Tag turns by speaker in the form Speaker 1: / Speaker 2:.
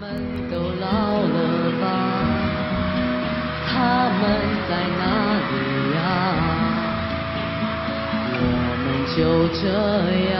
Speaker 1: 我们都老了吧？他们在哪里呀？我们就这样